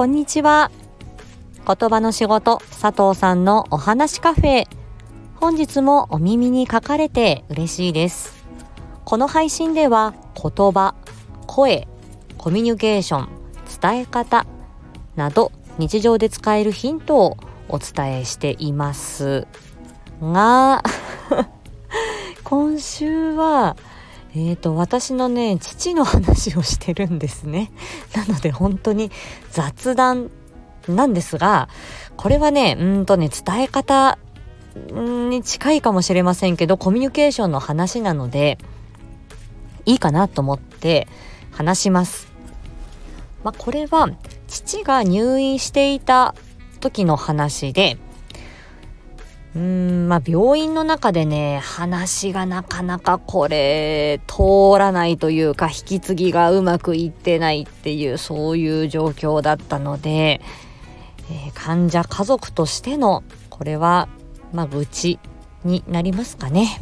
こんにちは。言葉の仕事佐藤さんのお話カフェ。本日もお耳に書かれて嬉しいです。この配信では言葉声コミュニケーション伝え方など日常で使えるヒントをお伝えしています。が 今週はえーと、私のね父の話をしてるんですね なので本当に雑談なんですがこれはねうんとね伝え方に近いかもしれませんけどコミュニケーションの話なのでいいかなと思って話します。まあ、これは父が入院していた時の話でうーんまあ病院の中でね話がなかなかこれ通らないというか引き継ぎがうまくいってないっていうそういう状況だったので、えー、患者家族としてのこれはまあ愚痴になりますかね。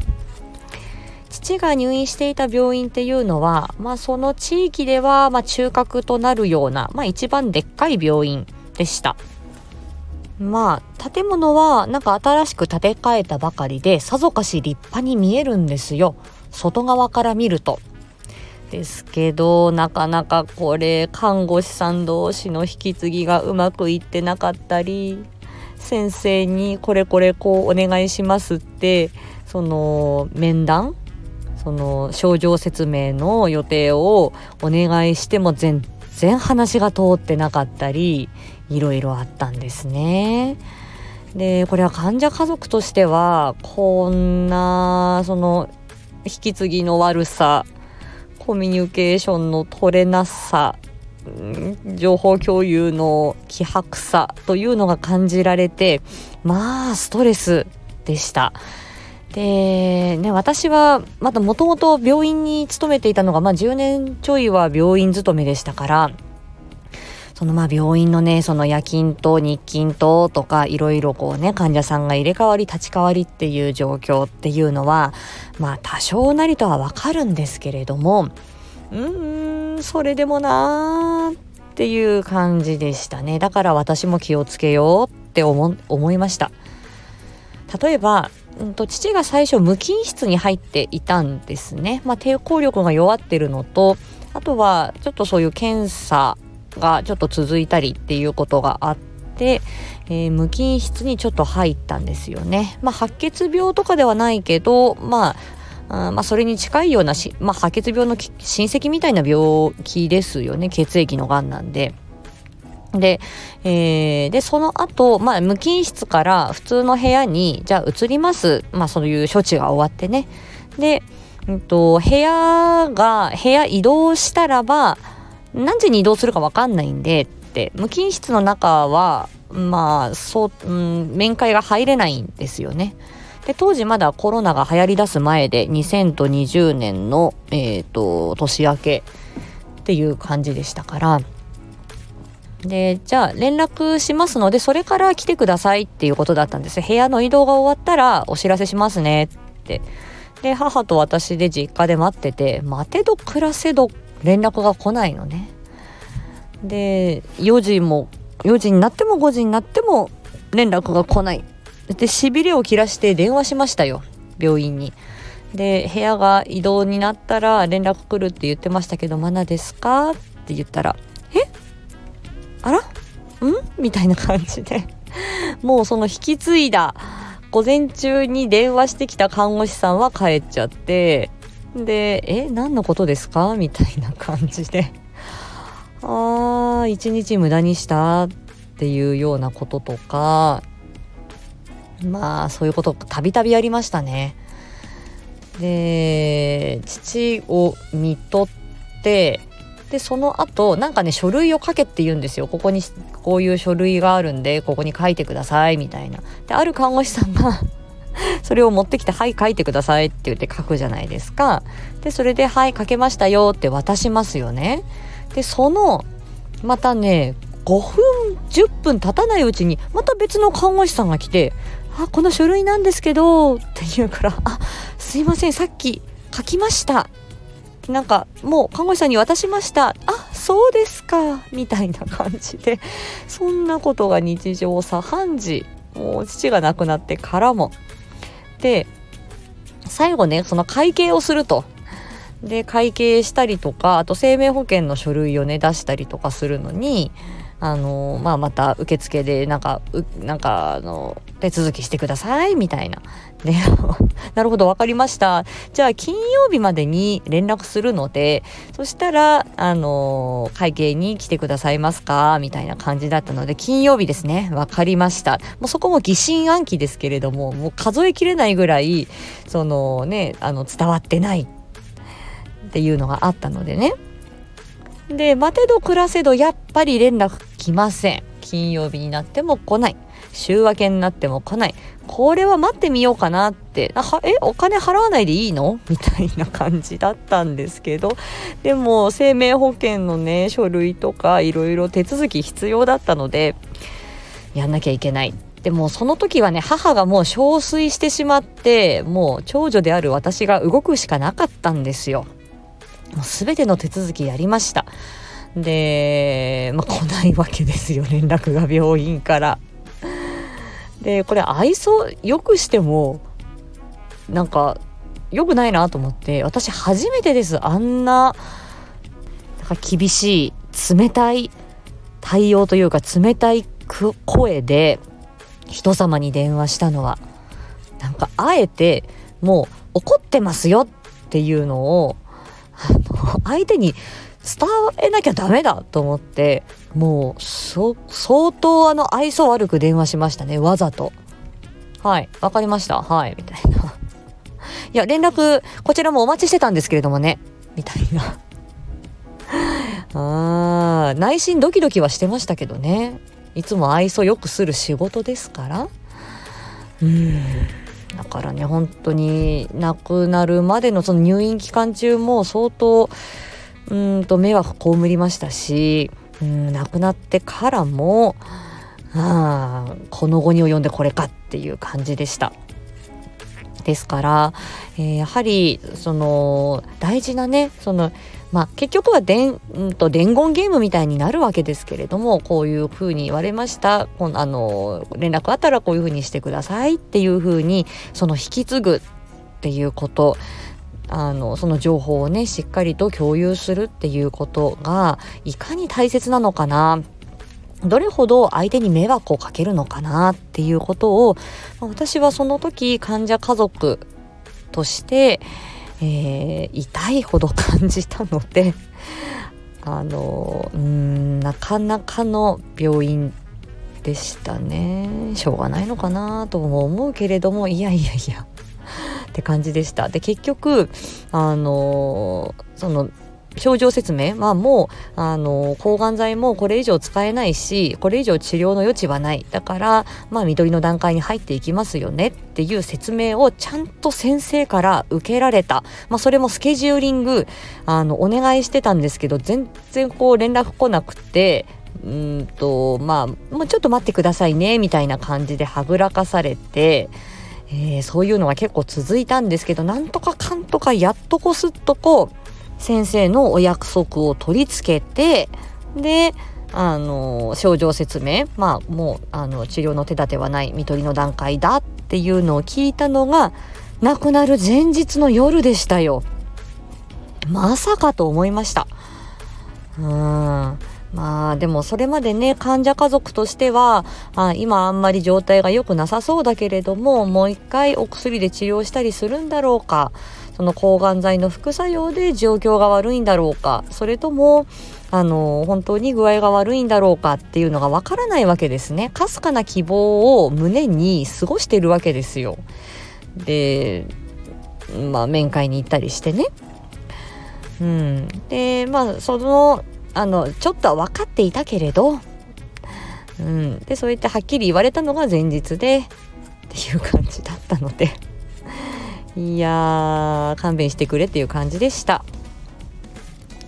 父が入院していた病院っていうのは、まあ、その地域では、ま、中核となるような、まあ、一番でっかい病院でした。まあ建物はなんか新しく建て替えたばかりでさぞかし立派に見えるんですよ外側から見ると。ですけどなかなかこれ看護師さん同士の引き継ぎがうまくいってなかったり先生にこれこれこうお願いしますってその面談その症状説明の予定をお願いしても全然話が通ってなかったりいろいろあったんですね。でこれは患者家族としてはこんなその引き継ぎの悪さコミュニケーションの取れなさ情報共有の希薄さというのが感じられてまあストレスでした。でね私はまだもともと病院に勤めていたのが、まあ、10年ちょいは病院勤めでしたからそのまあ病院のねその夜勤と日勤ととかいろいろこうね患者さんが入れ替わり立ち替わりっていう状況っていうのはまあ多少なりとはわかるんですけれどもうーんそれでもなーっていう感じでしたね。だから私も気をつけようって思思いました。例えばうんと、父が最初無菌室に入っていたんですね、まあ、抵抗力が弱ってるのとあとはちょっとそういう検査がちょっと続いたりっていうことがあって、えー、無菌室にちょっと入ったんですよね。まあ、白血病とかではないけど、まあ、あまあ、それに近いようなし、まあ、白血病の親戚みたいな病気ですよね血液のがんなんで。で、えー、で、その後、まあ、無菌室から普通の部屋に、じゃあ移ります。まあ、そういう処置が終わってね。で、うんと、部屋が、部屋移動したらば、何時に移動するか分かんないんでって無菌室の中はまあそう、うん、面会が入れないんですよね。で当時まだコロナが流行りだす前で2020年の、えーと、年明けっていう感じでしたから。でじゃあ連絡しますのでそれから来てくださいっていうことだったんです。部屋の移動が終わったらお知らせしますねって。で母と私で実家で待ってて待てど暮らせど連絡が来ないのね。で4時も4時になっても5時になっても連絡が来ない。でしびれを切らして電話しましたよ。病院に。で部屋が移動になったら連絡来るって言ってましたけどまだですか？って言ったらえ？あら？ん？みたいな感じで。もうその引き継いだ午前中に電話してきた看護師さんは帰っちゃってで、え、何のことですか？みたいな感じで、ああ、一日無駄にしたっていうようなこととか、まあ、そういうことたびたびありましたね。で、父を見とって、で、その後、なんかね、書類を書けって言うんですよ。ここに、こういう書類があるんで、ここに書いてください、みたいな。で、ある看護師さんが それを持ってきて「はい書いてください」って言って書くじゃないですか。でそれで「はい書けましたよ」って渡しますよね。でそのまたね5分10分経たないうちにまた別の看護師さんが来て「あこの書類なんですけど」って言うから「あすいませんさっき書きました」なんかもう看護師さんに渡しました「あそうですかみたいな感じでそんなことが日常茶飯事もう父が亡くなってからも最後ねその会計をすると。で会計したりとかあと生命保険の書類をね出したりとかするのにあのまあ、また受付でなんかなんかあの手続きしてくださいみたいな。で なるほど分かりました。じゃあ金曜日までに連絡するのでそしたらあの会計に来てくださいますかみたいな感じだったので金曜日ですね。分かりました。もうそこも疑心暗鬼ですけれどももう数えきれないぐらいそのねあの伝わってないっていうのがあったのでね。で待てど暮らせどやっぱり連絡来ません。金曜日になっても来ない。週明けになっても来ない。これは待ってみようかなって。あえお金払わないでいいの？みたいな感じだったんですけど。でも生命保険のね書類とかいろいろ手続き必要だったのでやんなきゃいけない。でもその時はね母がもう憔悴してしまってもう長女である私が動くしかなかったんですよ。もう全ての手続きやりました。で、まあ、来ないわけですよ 連絡が病院から。でこれ愛想よくしてもなんか良くないなと思って私初めてですあんななんか厳しい冷たい対応というか冷たい声で人様に電話したのはなんかあえてもう怒ってますよっていうのを相手に伝えなきゃダメだと思ってもう相当あの愛想悪く電話しましたねわざと。はいわかりました。はいみたいな。いや連絡こちらもお待ちしてたんですけれどもねみたいな。あー内心ドキドキはしてましたけどね。いつも愛想よくする仕事ですから。うん。だからね本当に亡くなるまでのその入院期間中も相当うんと迷惑被りましたしうん亡くなってからもあこの後に及んでこれかっていう感じでした。ですから、えー、やはりその大事なねそのまあ、結局は伝,、うんと伝言ゲームみたいになるわけですけれどもこういうふうに言われました。このあの連絡あったらこういうふうにしてください。っていうふうにその引き継ぐ。っていうこと。あのその情報をねしっかりと共有するっていうことがいかに大切なのかな。どれほど相手に迷惑をかけるのかなっていうことを私はその時患者家族として、えー、痛いほど感じたので あのうーんなかなかの病院でしたねしょうがないのかなとも思うけれどもいやいやいやって感じでした。で結局あのその症状説明はもうあの抗がん剤もこれ以上使えないしこれ以上治療の余地はないだからまあ緑の段階に入っていきますよねっていう説明をちゃんと先生から受けられた、まあ、それもスケジューリングあのお願いしてたんですけど全然こう連絡来なくてうんとまあもうちょっと待ってくださいねみたいな感じではぐらかされて。えー、そういうのが結構続いたんですけどなんとかかんとかやっとこすっとこう先生のお約束を取り付けてであの症状説明まあもうあの治療の手立てはない看取りの段階だっていうのを聞いたのが亡くなる前日の夜でしたよ。まさかと思いました。うーんまあでもそれまでね患者家族としてはあ今あんまり状態が良くなさそうだけれどももう一回お薬で治療したりするんだろうかその抗がん剤の副作用で状況が悪いんだろうかそれともあの本当に具合が悪いんだろうかっていうのがわからないわけですね。かすかな希望を胸に過ごしてるわけですよ。でまあ面会に行ったりしてね。うん。でまあそのあのちょっとは分かっていたけれど、うん、でそうやってはっきり言われたのが前日でっていう感じだったので。いやー勘弁してくれっていう感じでした。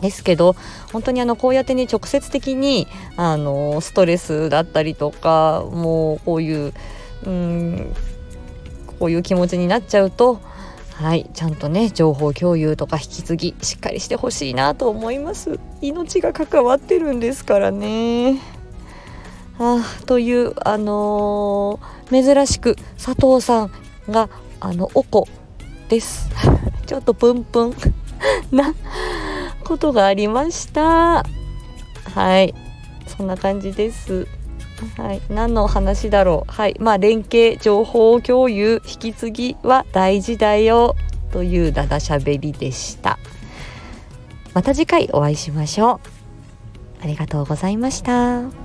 ですけど本当にあのこうやってね直接的にあのストレスだったりとかもうこういううんこういう気持ちになっちゃうとはいちゃんとね情報共有とか引き継ぎしっかりしてほしいなと思います命が関わってるんですからねあというあのー、珍しく佐藤さんがあのおこです ちょっとプンプン なことがありましたはいそんな感じですはい、何の話だろう。はい、まあ連携、情報共有、引き継ぎは大事だよというだだしゃべりでした。また次回お会いしましょう。ありがとうございました。